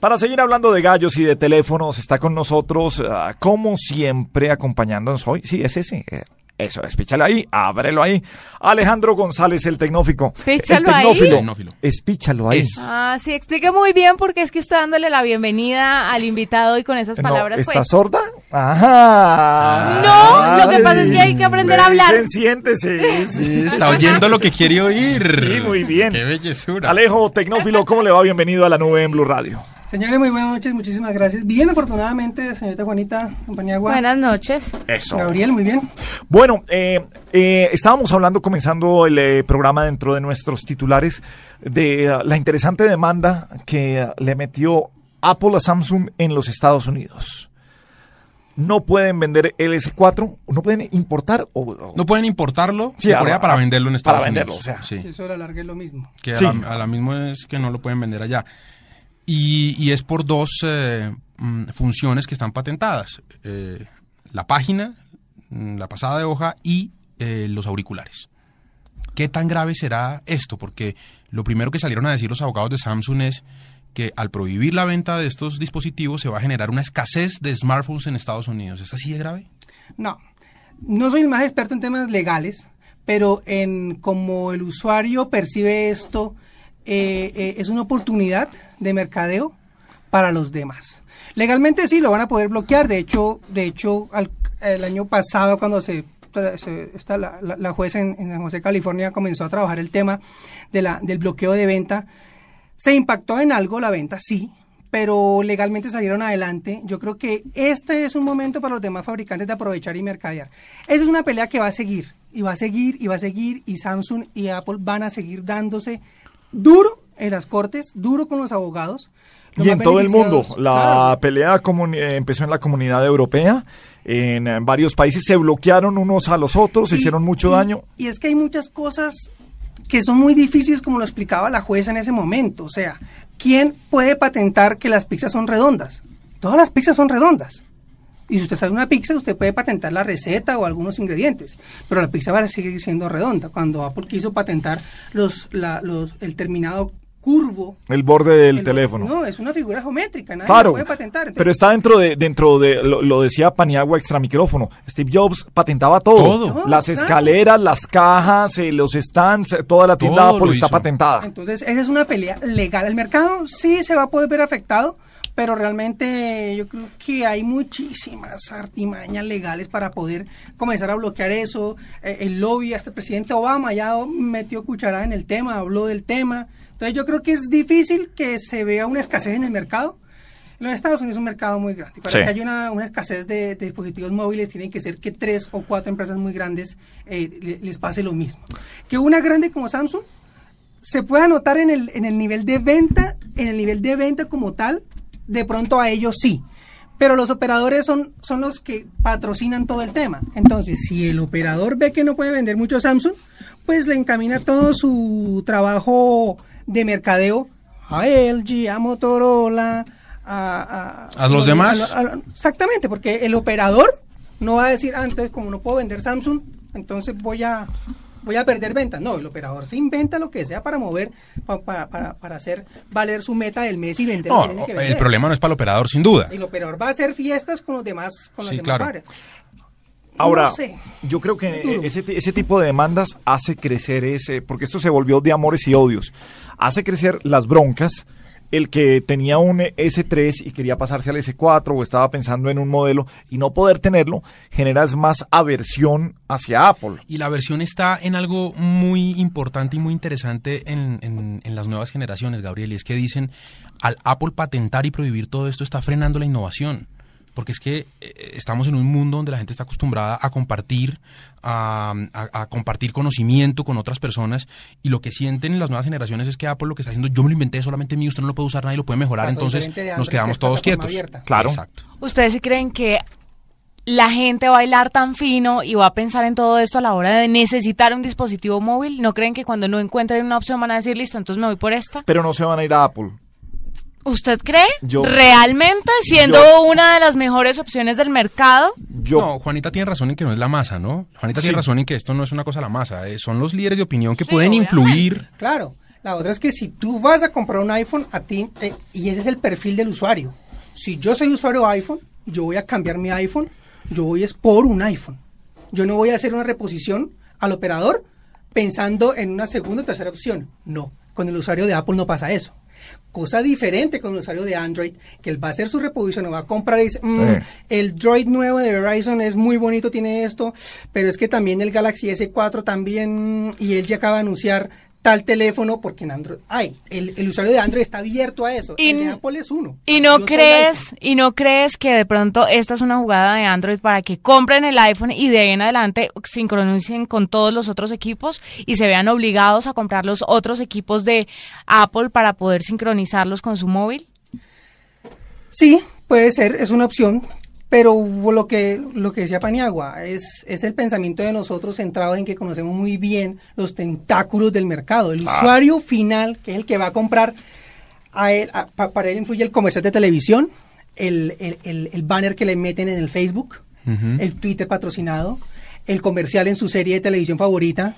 Para seguir hablando de gallos y de teléfonos, está con nosotros, ah, como siempre, acompañándonos hoy. Sí, es ese. eh, Eso es, píchale ahí, ábrelo ahí. Alejandro González, el tecnófico. Píchalo el ahí. tecnófilo. Ahí. Es. Ah, sí, explique muy bien porque es que usted dándole la bienvenida al invitado y con esas No, palabras, ¿Está pues. sorda? Ajá. No, lo que pasa es que hay que aprender a hablar. dicen, siéntese. Sí, está oyendo lo que quiere oír. Sí, muy bien. Qué bellezura. Alejo, tecnófilo, ¿cómo le va? Bienvenido a la nube en Blue Radio. Señores, muy buenas noches, muchísimas gracias. Bien, afortunadamente, señorita Juanita, compañía Agua. Buenas noches. Eso. Gabriel, muy bien. Bueno, eh, eh, estábamos hablando, comenzando el eh, programa dentro de nuestros titulares, de eh, la interesante demanda que eh, le metió Apple a Samsung en los Estados Unidos. No pueden vender el S4, no pueden importar o, o- No pueden importarlo Sí, de a- Corea para venderlo en para Estados venderlo, Unidos. o sea. Sí. Eso a la larga es lo mismo. Que Sí. a, la, a la mismo es que no lo pueden vender allá. Y, es por dos eh, mm, funciones que están patentadas. Eh, la página, mm, la pasada de hoja y eh, los auriculares. ¿Qué tan grave será esto? Porque lo primero que salieron a decir los abogados de Samsung es que al prohibir la venta de estos dispositivos se va a generar una escasez de smartphones en Estados Unidos. ¿Es así de grave? No, no soy el más experto en temas legales, pero en como el usuario percibe esto, eh, eh, es una oportunidad de mercadeo para los demás. Legalmente sí lo van a poder bloquear. De hecho, de hecho, el año pasado cuando se, se- la- la jueza en, en San José, California, comenzó a trabajar el tema de la, del bloqueo de venta, se impactó en algo la venta, sí, pero legalmente salieron adelante. Yo creo que este es un momento para los demás fabricantes de aprovechar y mercadear. Esa es una pelea que va a seguir, y va a seguir, y va a seguir, y Samsung y Apple van a seguir dándose duro en las cortes, duro con los abogados. Los Y en todo el mundo, la claro. pelea eh, empezó en la comunidad europea, en, eh, varios países se bloquearon unos a los otros, se Y- hicieron mucho y- daño. Y es que hay muchas cosas que son muy difíciles, como lo explicaba la jueza en ese momento. O sea, ¿quién puede patentar que las pizzas son redondas? Todas las pizzas son redondas. Y si usted sabe una pizza, usted puede patentar la receta o algunos ingredientes, pero la pizza va a seguir siendo redonda. Cuando Apple quiso patentar los, la- los, el terminado curvo El borde del el- teléfono. No, es una figura geométrica, nadie Claro, lo puede patentar. Entonces, pero está dentro de, dentro de, lo, lo decía Paniagua extra micrófono. Steve Jobs patentaba todo. Todo. Las escaleras, las cajas, eh, los stands, eh, toda la tienda Todo Apple está hizo. patentada. Entonces, esa es una pelea legal. El mercado sí se va a poder ver afectado, pero realmente yo creo que hay muchísimas artimañas legales para poder comenzar a bloquear eso. Eh, el lobby, hasta el presidente Obama ya metió cucharada en el tema, habló del tema. Entonces, yo creo que es difícil que se vea una escasez en el mercado. Los Estados Unidos es un mercado muy grande. Para Sí. que haya una, una escasez de, de dispositivos móviles, tiene que ser que tres o cuatro empresas muy grandes eh, le- les pase lo mismo. Que una grande como Samsung se puede anotar en el, en el nivel de venta, en el nivel de venta como tal, de pronto a ellos sí. Pero los operadores son, son los que patrocinan todo el tema. Entonces, si el operador ve que no puede vender mucho Samsung, pues le encamina todo su trabajo de mercadeo a LG, a Motorola, a... ¿A los demás? a- a- exactamente, porque el operador no va a decir, ah, entonces como no puedo vender Samsung, entonces voy a voy a perder ventas. No, el operador se inventa lo que sea para mover, pa- para, para, para hacer valer su meta del mes y vender. lo No, que tiene que el problema no es para el operador, sin duda. El operador va a hacer fiestas con los demás, con los Sí, demás claro. padres. Ahora, No sé. yo creo que ese, ese tipo de demandas hace crecer ese, porque esto se volvió de amores y odios, hace crecer las broncas. El que tenía un S3 y quería pasarse al S4 o estaba pensando en un modelo y no poder tenerlo, generas más aversión hacia Apple. Y la versión está en algo muy importante y muy interesante en, en- en las nuevas generaciones, Gabriel, y es que dicen, al Apple patentar y prohibir todo esto está frenando la innovación. Porque es que eh, estamos en un mundo donde la gente está acostumbrada a compartir, a, a- a compartir conocimiento con otras personas y lo que sienten las nuevas generaciones es que Apple lo que está haciendo, yo me lo inventé solamente mío, usted no lo puede usar, nadie lo puede mejorar, entonces nos quedamos todos quietos. abierta. Claro. Exacto. ¿Ustedes creen que la gente va a bailar tan fino y va a pensar en todo esto a la hora de necesitar un dispositivo móvil? ¿No creen que cuando no encuentren una opción van a decir, listo, entonces me voy por esta? Pero no se van a ir a Apple. ¿Usted cree? Yo- ¿Realmente siendo yo- una de las mejores opciones del mercado? Yo, No, Juanita tiene razón en que no es la masa, ¿no? Juanita Sí. tiene razón en que esto no es una cosa la masa, eh, son los líderes de opinión que Sí, pueden obviamente. influir. Claro. La otra es que si tú vas a comprar un iPhone, a ti, eh, y ese es el perfil del usuario. Si yo soy usuario iPhone, yo voy a cambiar mi iPhone, yo voy es por un iPhone. Yo no voy a hacer una reposición al operador pensando en una segunda o tercera opción. No, con el usuario de Apple no pasa eso. Cosa diferente con el usuario de Android, que él va a hacer su reposición, o va a comprar y dice, "Mm, el Droid nuevo de Verizon es muy bonito, tiene esto, pero es que también el Galaxy S4 también, y él ya acaba de anunciar tal teléfono, porque en Android hay, el, el usuario de Android está abierto a eso, Y el de n- Apple es uno. ¿Y no crees, y no crees que de pronto esta es una jugada de Android para que compren el iPhone y de ahí en adelante sincronicen con todos los otros equipos y se vean obligados a comprar los otros equipos de Apple para poder sincronizarlos con su móvil? Sí, puede ser, es una opción, pero lo que, lo que decía Paniagua es, es el pensamiento de nosotros centrado en que conocemos muy bien los tentáculos del mercado. El usuario final, que es el que va a comprar, a él, a- para él influye el comercial de televisión, el, el- el- el banner que le meten en el Facebook, el Twitter patrocinado, el comercial en su serie de televisión favorita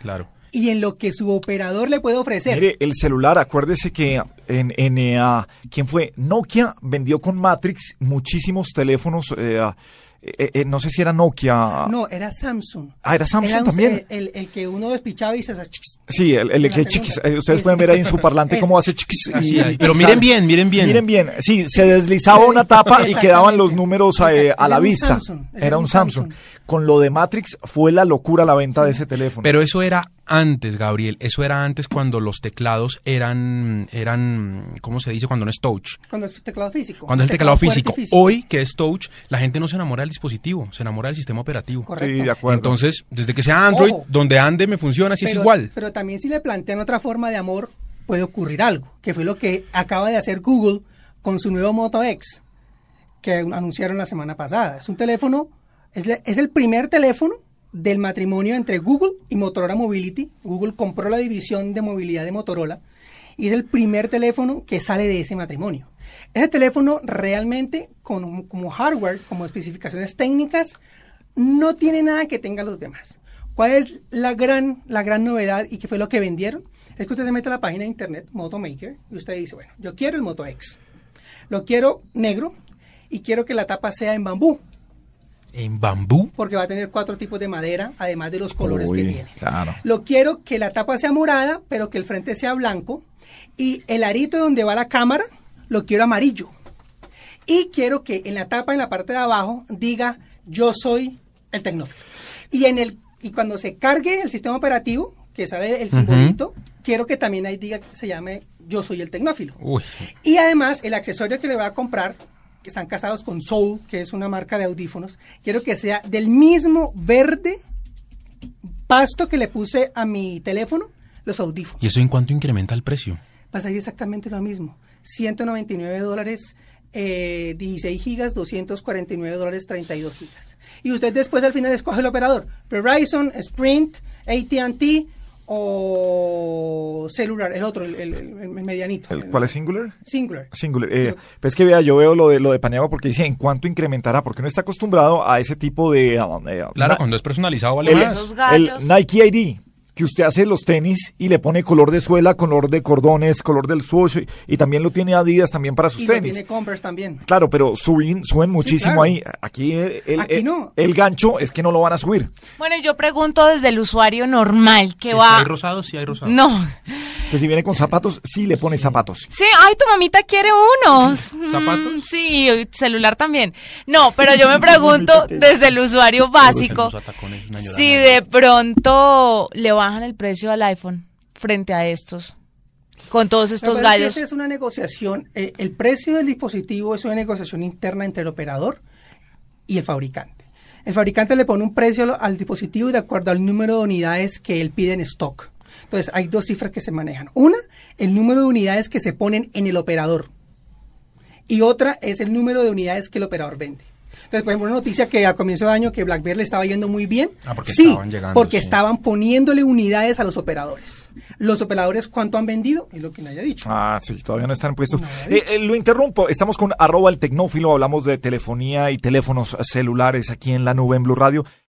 Claro. Y en lo que su operador le puede ofrecer. mire, el celular, acuérdese que en, en eh, ah, ¿quién fue? Nokia vendió con Matrix muchísimos teléfonos, eh, ah, eh, eh, no sé si era Nokia. no, era Samsung. Ah, era Samsung un- también. El, el que uno despichaba y se hacía chiquis. Sí, el, el que chiquis, eh, ustedes Ese. pueden ver ahí en su parlante cómo hace chiquis. Y- y Pero miren bien, miren bien. Miren bien, sí, se deslizaba una tapa y quedaban los números eh, a la Ese era un vista. Samsung, Era un Samsung. Con lo de Matrix fue la locura la venta de ese teléfono. Pero eso era antes, Gabriel. Eso era antes cuando los teclados eran, eran, ¿cómo se dice? Cuando no es touch. Cuando es teclado físico. Cuando es el teclado físico. Hoy, que es touch, la gente no se enamora del dispositivo, se enamora del sistema operativo. Correcto. Sí, de acuerdo. Entonces, desde que sea Android, Ojo. donde ande me funciona, así es igual. Pero también si le plantean otra forma de amor, puede ocurrir algo, que fue lo que acaba de hacer Google con su nuevo Moto X, que anunciaron la semana pasada. Es un teléfono, es, le- es el primer teléfono del matrimonio entre Google y Motorola Mobility. Google compró la división de movilidad de Motorola y es el primer teléfono que sale de ese matrimonio. Ese teléfono realmente, con, como hardware, como especificaciones técnicas, no tiene nada que tenga los demás. ¿Cuál es la gran, la gran novedad y qué fue lo que vendieron? Es que usted se mete a la página de internet, Motomaker, y usted dice, bueno, yo quiero el Moto X. Lo quiero negro y quiero que la tapa sea en bambú, En bambú. porque va a tener cuatro tipos de madera, además de los colores que tiene. claro. Lo quiero que la tapa sea morada, pero que el frente sea blanco. Y el arito donde va la cámara, lo quiero amarillo. Y quiero que en la tapa, en la parte de abajo, diga yo soy el tecnófilo. Y en el y cuando se cargue el sistema operativo, que sale el simbolito, quiero que también ahí diga que se llame yo soy el tecnófilo. Uy. Y además, el accesorio que le voy a comprar, que están casados con Soul, que es una marca de audífonos, quiero que sea del mismo verde pasto que le puse a mi teléfono, los audífonos. ¿Y eso en cuánto incrementa el precio? Va a salir exactamente lo mismo. 199 dólares, eh, 16 gigas, 249 dólares, 32 gigas. Y usted después al final escoge el operador. Verizon, Sprint, AT&T o celular, el otro, el, el- medianito. ¿El, ¿Cuál es Singular? Singular. Singular. Eh, pues que vea, yo veo lo de lo de Paniagua porque dice en cuánto incrementará, porque uno está acostumbrado a ese tipo de ah, eh, Claro, cuando es personalizado vale el, más. Esos gallos. el Nike ID que usted hace los tenis y le pone color de suela, color de cordones, color del swoosh y, y también lo tiene Adidas también para sus Y tenis. tiene Converse también. Claro, pero suben, suben muchísimo claro. ahí. Aquí, eh, el, Aquí el- no. el gancho es que no lo van a subir. Bueno, yo pregunto desde el usuario normal que ¿Que va... ¿Hay rosados? Sí, hay rosados. No. Que si viene con zapatos, sí le pone zapatos. Sí, ay, tu mamita quiere unos. ¿Zapatos? Mm, sí, y celular también. No, pero yo me pregunto desde el usuario básico si de pronto le bajan el precio al iPhone frente a estos. con todos estos gallos. es una negociación, eh, el precio del dispositivo es una negociación interna entre el operador y el fabricante. El fabricante le pone un precio al- al dispositivo de acuerdo al número de unidades que él pide en stock. Entonces, hay dos cifras que se manejan. Una, el número de unidades que se ponen en el operador. Y otra es el número de unidades que el operador vende. Entonces, por ejemplo, una noticia que a comienzo de año que BlackBerry le estaba yendo muy bien. Ah, porque sí, estaban llegando, porque sí. estaban poniéndole unidades a los operadores. Los operadores, ¿cuánto han vendido? Es lo que nadie ha dicho. Ah, sí, todavía no están puestos. No, Eh, eh, lo interrumpo, estamos con arroba el tecnófilo, hablamos de telefonía y teléfonos celulares aquí en la nube en Blue Radio.